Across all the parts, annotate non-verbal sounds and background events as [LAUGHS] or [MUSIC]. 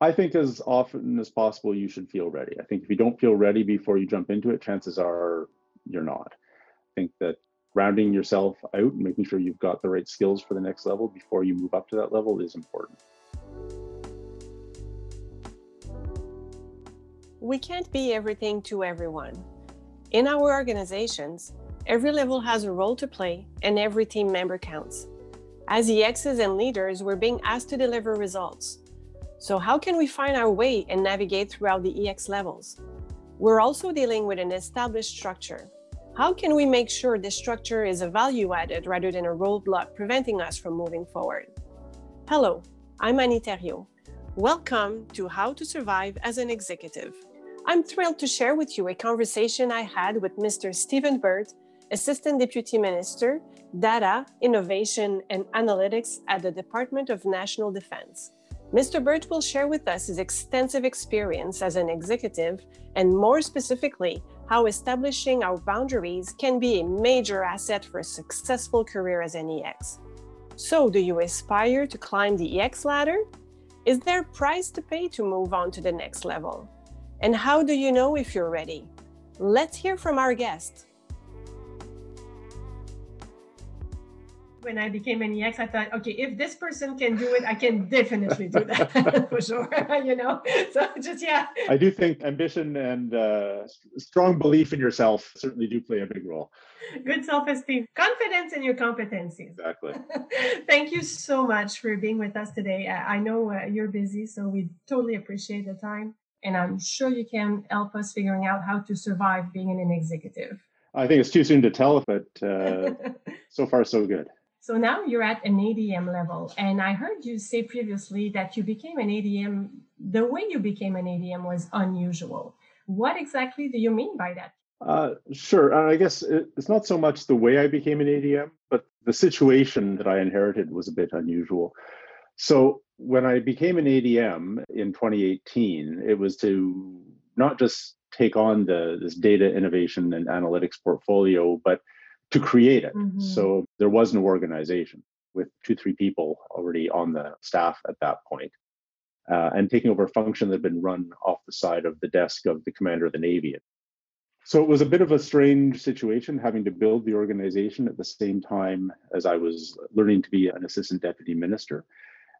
I think as often as possible, you should feel ready. I think if you don't feel ready before you jump into it, chances are you're not. I think that rounding yourself out and making sure you've got the right skills for the next level before you move up to that level is important. We can't be everything to everyone. In our organizations, every level has a role to play and every team member counts. As EXs and leaders, we're being asked to deliver results. So, how can we find our way and navigate throughout the EX levels? We're also dealing with an established structure. How can we make sure this structure is a value added rather than a roadblock preventing us from moving forward? Hello, I'm Annie Theriault. Welcome to How to Survive as an Executive. I'm thrilled to share with you a conversation I had with Mr. Stephen Burt, Assistant Deputy Minister, Data, Innovation, and Analytics at the Department of National Defense. Mr. Burt will share with us his extensive experience as an executive and, more specifically, how establishing our boundaries can be a major asset for a successful career as an EX. So, do you aspire to climb the EX ladder? Is there a price to pay to move on to the next level? And how do you know if you're ready? Let's hear from our guest. When I became an EX, I thought, okay, if this person can do it, I can definitely do that [LAUGHS] for sure. [LAUGHS] you know, so just yeah. I do think ambition and uh, strong belief in yourself certainly do play a big role. Good self-esteem, confidence in your competencies. Exactly. [LAUGHS] Thank you so much for being with us today. I know uh, you're busy, so we totally appreciate the time, and I'm sure you can help us figuring out how to survive being an executive. I think it's too soon to tell, but uh, so far so good. So now you're at an ADM level. And I heard you say previously that you became an ADM, the way you became an ADM was unusual. What exactly do you mean by that? Uh, sure. I guess it's not so much the way I became an ADM, but the situation that I inherited was a bit unusual. So when I became an ADM in 2018, it was to not just take on the this data innovation and analytics portfolio, but to create it. Mm-hmm. So there was no organization with two, three people already on the staff at that point, uh, and taking over a function that had been run off the side of the desk of the commander of the Navy. So it was a bit of a strange situation having to build the organization at the same time as I was learning to be an assistant deputy minister.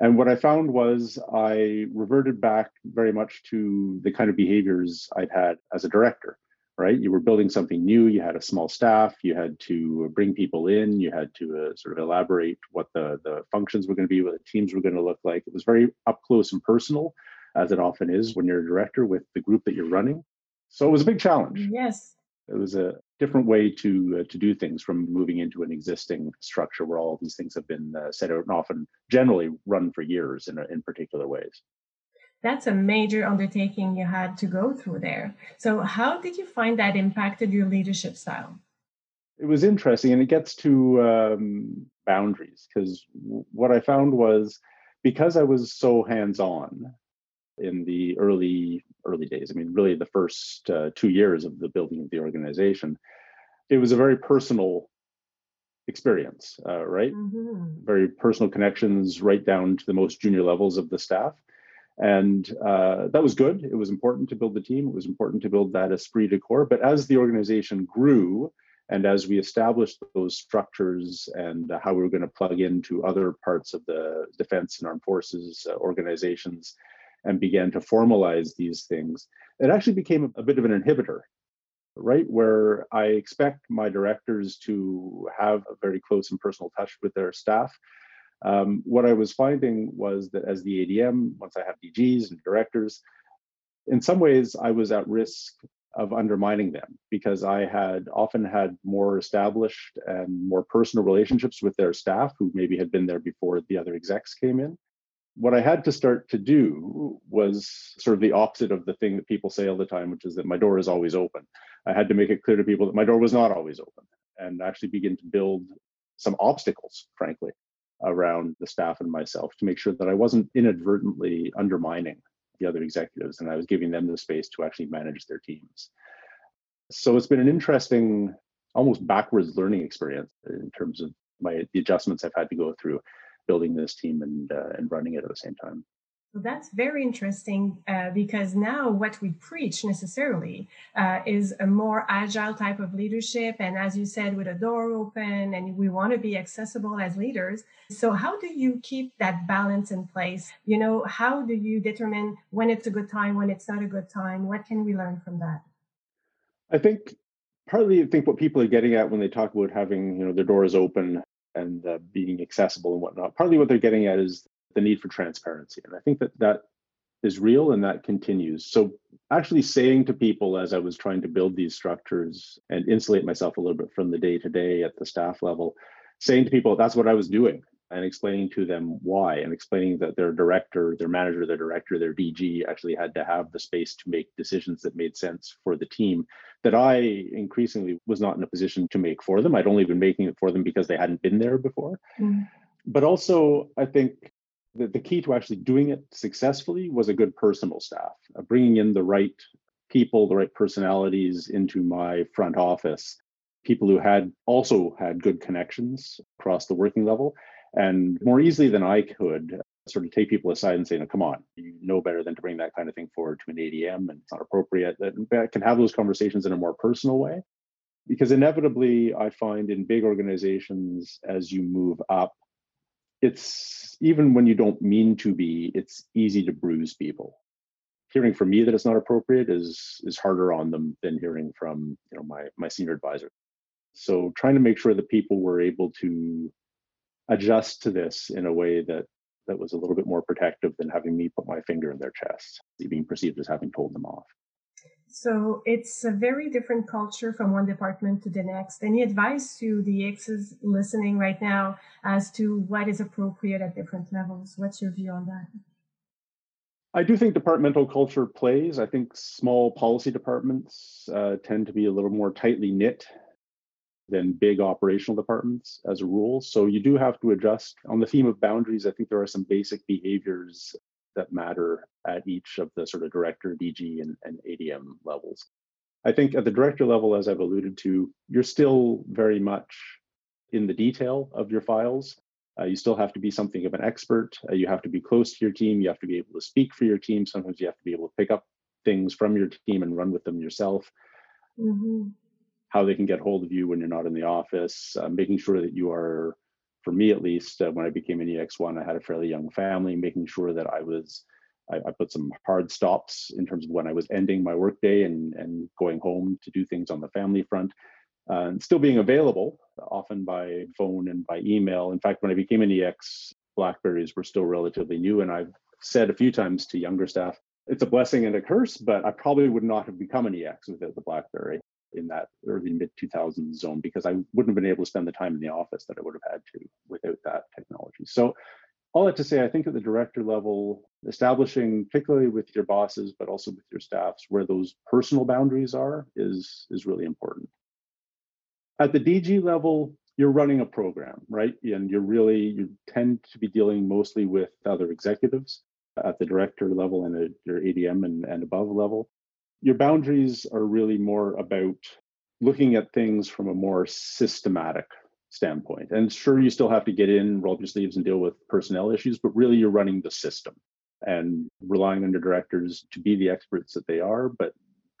And what I found was I reverted back very much to the kind of behaviors I'd had as a director right? You were building something new, you had a small staff, you had to bring people in, you had to uh, sort of elaborate what the, the functions were going to be, what the teams were going to look like. It was very up close and personal, as it often is when you're a director with the group that you're running. So it was a big challenge. Yes. It was a different way to uh, to do things from moving into an existing structure where all these things have been uh, set out and often generally run for years in, a, in particular ways that's a major undertaking you had to go through there. So, how did you find that impacted your leadership style? It was interesting, and it gets to um, boundaries because what I found was because I was so hands on in the early early days. I mean, really the first uh, two years of the building of the organization, it was a very personal experience, uh, right? Mm-hmm. Very personal connections, right down to the most junior levels of the staff and uh, that was good. It was important to build the team. It was important to build that esprit de corps. But as the organization grew, and as we established those structures and how we were going to plug into other parts of the defense and armed forces uh, organizations and began to formalize these things, it actually became a bit of an inhibitor, right? Where I expect my directors to have a very close and personal touch with their staff um, what I was finding was that as the ADM, once I have DGs and directors, in some ways I was at risk of undermining them because I had often had more established and more personal relationships with their staff who maybe had been there before the other execs came in. What I had to start to do was sort of the opposite of the thing that people say all the time, which is that my door is always open. I had to make it clear to people that my door was not always open and actually begin to build some obstacles, frankly, around the staff and myself to make sure that I wasn't inadvertently undermining the other executives and I was giving them the space to actually manage their teams. So it's been an interesting, almost backwards learning experience in terms of my the adjustments I've had to go through building this team and uh, and running it at the same time. Well, that's very interesting uh, because now what we preach necessarily uh, is a more agile type of leadership. And as you said, with a door open, and we want to be accessible as leaders. So, how do you keep that balance in place? You know, how do you determine when it's a good time, when it's not a good time? What can we learn from that? I think partly I think what people are getting at when they talk about having you know their doors open and uh, being accessible and whatnot. Partly what they're getting at is the need for transparency. And I think that that is real and that continues. So actually saying to people as I was trying to build these structures and insulate myself a little bit from the day to day at the staff level, saying to people that's what I was doing and explaining to them why and explaining that their director, their manager, their director, their DG actually had to have the space to make decisions that made sense for the team that I increasingly was not in a position to make for them. I'd only been making it for them because they hadn't been there before. Mm. But also, I think the, the key to actually doing it successfully was a good personal staff, uh, bringing in the right people, the right personalities into my front office, people who had also had good connections across the working level, and more easily than I could sort of take people aside and say, no, come on, you know better than to bring that kind of thing forward to an ADM and it's not appropriate. That can have those conversations in a more personal way. Because inevitably, I find in big organizations, as you move up, it's even when you don't mean to be, it's easy to bruise people. Hearing from me that it's not appropriate is is harder on them than hearing from you know my my senior advisor. So trying to make sure that people were able to adjust to this in a way that that was a little bit more protective than having me put my finger in their chest, being perceived as having told them off. So it's a very different culture from one department to the next. Any advice to the exes listening right now as to what is appropriate at different levels? What's your view on that? I do think departmental culture plays. I think small policy departments uh, tend to be a little more tightly knit than big operational departments as a rule. So you do have to adjust. On the theme of boundaries, I think there are some basic behaviors that matter at each of the sort of director, DG, and, and ADM levels. I think at the director level, as I've alluded to, you're still very much in the detail of your files. Uh, you still have to be something of an expert. Uh, you have to be close to your team. You have to be able to speak for your team. Sometimes you have to be able to pick up things from your team and run with them yourself. Mm-hmm. How they can get hold of you when you're not in the office, uh, making sure that you are for me at least, uh, when I became an EX1, I had a fairly young family, making sure that I was, I, I, put some hard stops in terms of when I was ending my workday and, and going home to do things on the family front. Uh, and still being available, often by phone and by email. In fact, when I became an EX, Blackberries were still relatively new. And I've said a few times to younger staff, it's a blessing and a curse, but I probably would not have become an EX without the BlackBerry in that early mid 2000s zone because I wouldn't have been able to spend the time in the office that I would have had to without that technology. So all that to say, I think at the director level, establishing, particularly with your bosses, but also with your staffs, where those personal boundaries are is, is really important. At the DG level, you're running a program, right? And you're really, you tend to be dealing mostly with other executives at the director level and at your ADM and, and above level your boundaries are really more about looking at things from a more systematic standpoint. And sure, you still have to get in, roll up your sleeves, and deal with personnel issues, but really you're running the system and relying on your directors to be the experts that they are, but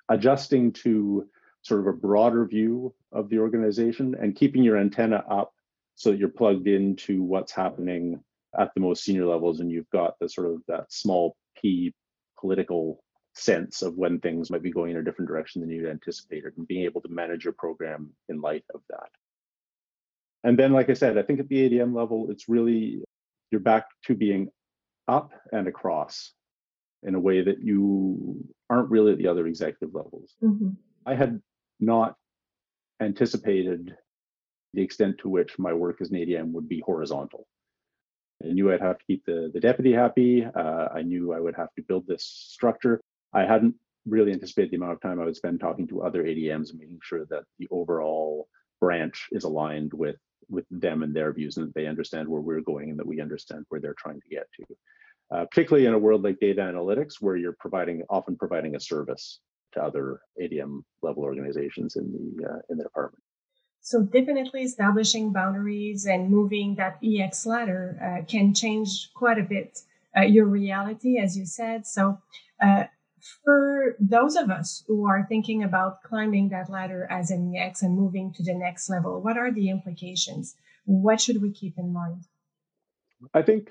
adjusting to sort of a broader view of the organization and keeping your antenna up so that you're plugged into what's happening at the most senior levels and you've got the sort of that small p political sense of when things might be going in a different direction than you'd anticipated and being able to manage your program in light of that. And then, like I said, I think at the ADM level, it's really you're back to being up and across in a way that you aren't really at the other executive levels. Mm-hmm. I had not anticipated the extent to which my work as an ADM would be horizontal. I knew I'd have to keep the, the deputy happy. Uh, I knew I would have to build this structure. I hadn't really anticipated the amount of time I would spend talking to other ADMs and making sure that the overall branch is aligned with with them and their views and that they understand where we're going and that we understand where they're trying to get to. Uh, particularly in a world like data analytics, where you're providing often providing a service to other ADM level organizations in the uh, in the department. So definitely establishing boundaries and moving that EX ladder uh, can change quite a bit uh, your reality, as you said. So, uh, for those of us who are thinking about climbing that ladder as an EX and moving to the next level, what are the implications? What should we keep in mind? I think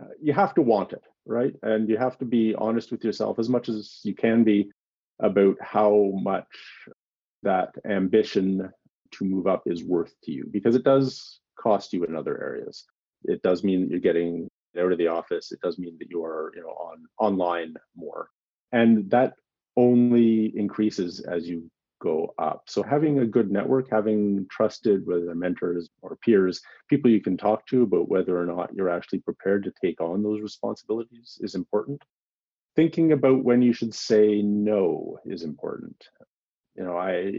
uh, you have to want it, right? And you have to be honest with yourself as much as you can be about how much that ambition to move up is worth to you because it does cost you in other areas. It does mean that you're getting out of the office. It does mean that you are, you know, on online more. And that only increases as you go up. So having a good network, having trusted whether they're mentors or peers, people you can talk to about whether or not you're actually prepared to take on those responsibilities is important. Thinking about when you should say no is important. You know, I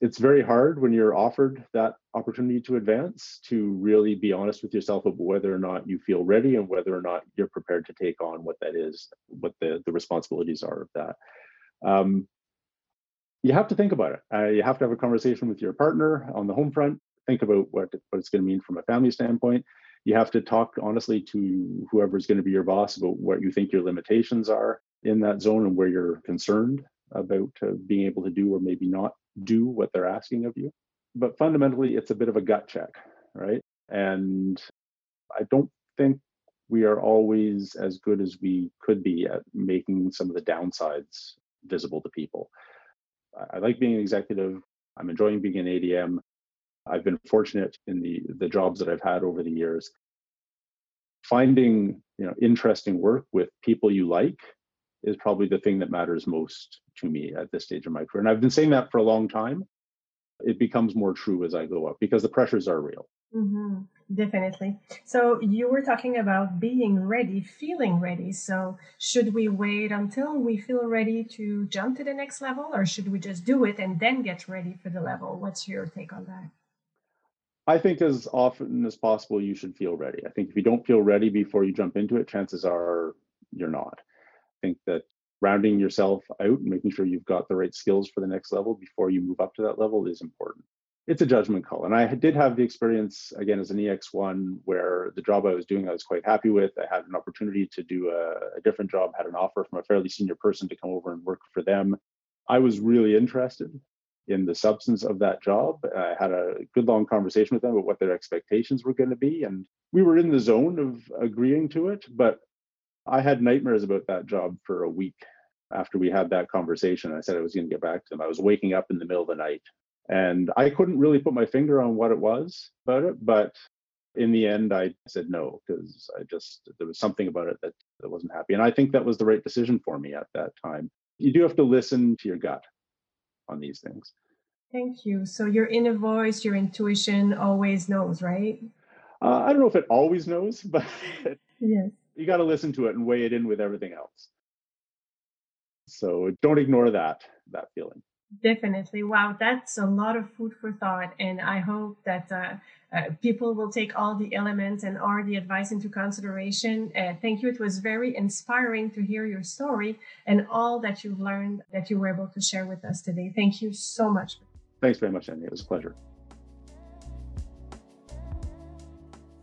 it's very hard when you're offered that opportunity to advance to really be honest with yourself about whether or not you feel ready and whether or not you're prepared to take on what that is, what the, the responsibilities are of that. Um, you have to think about it. Uh, you have to have a conversation with your partner on the home front. Think about what, what it's going to mean from a family standpoint. You have to talk honestly to whoever's going to be your boss about what you think your limitations are in that zone and where you're concerned about uh, being able to do or maybe not do what they're asking of you. But fundamentally, it's a bit of a gut check, right? And I don't think we are always as good as we could be at making some of the downsides visible to people. I like being an executive. I'm enjoying being an ADM. I've been fortunate in the the jobs that I've had over the years. Finding you know interesting work with people you like is probably the thing that matters most to me at this stage of my career. And I've been saying that for a long time. It becomes more true as I go up because the pressures are real. Mm-hmm. Definitely. So you were talking about being ready, feeling ready. So should we wait until we feel ready to jump to the next level, or should we just do it and then get ready for the level? What's your take on that? I think as often as possible, you should feel ready. I think if you don't feel ready before you jump into it, chances are you're not think that rounding yourself out and making sure you've got the right skills for the next level before you move up to that level is important. It's a judgment call. And I did have the experience again as an EX1 where the job I was doing I was quite happy with. I had an opportunity to do a, a different job, had an offer from a fairly senior person to come over and work for them. I was really interested in the substance of that job. I had a good long conversation with them about what their expectations were going to be. And we were in the zone of agreeing to it, but I had nightmares about that job for a week after we had that conversation. I said I was going to get back to them. I was waking up in the middle of the night and I couldn't really put my finger on what it was about it. But in the end, I said no because I just, there was something about it that, that wasn't happy. And I think that was the right decision for me at that time. You do have to listen to your gut on these things. Thank you. So your inner voice, your intuition always knows, right? Uh, I don't know if it always knows, [LAUGHS] but yes you got to listen to it and weigh it in with everything else. So don't ignore that that feeling. Definitely. Wow, that's a lot of food for thought, and I hope that uh, uh, people will take all the elements and all the advice into consideration. Uh, thank you. It was very inspiring to hear your story and all that you've learned that you were able to share with us today. Thank you so much. Thanks very much, Andy. It was a pleasure.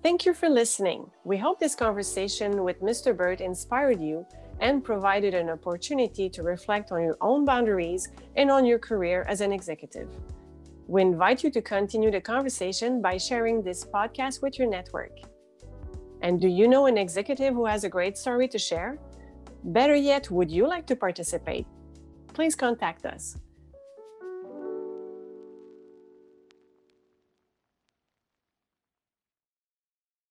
Thank you for listening. We hope this conversation with Mr. Burt inspired you and provided an opportunity to reflect on your own boundaries and on your career as an executive. We invite you to continue the conversation by sharing this podcast with your network. And do you know an executive who has a great story to share? Better yet, would you like to participate? Please contact us.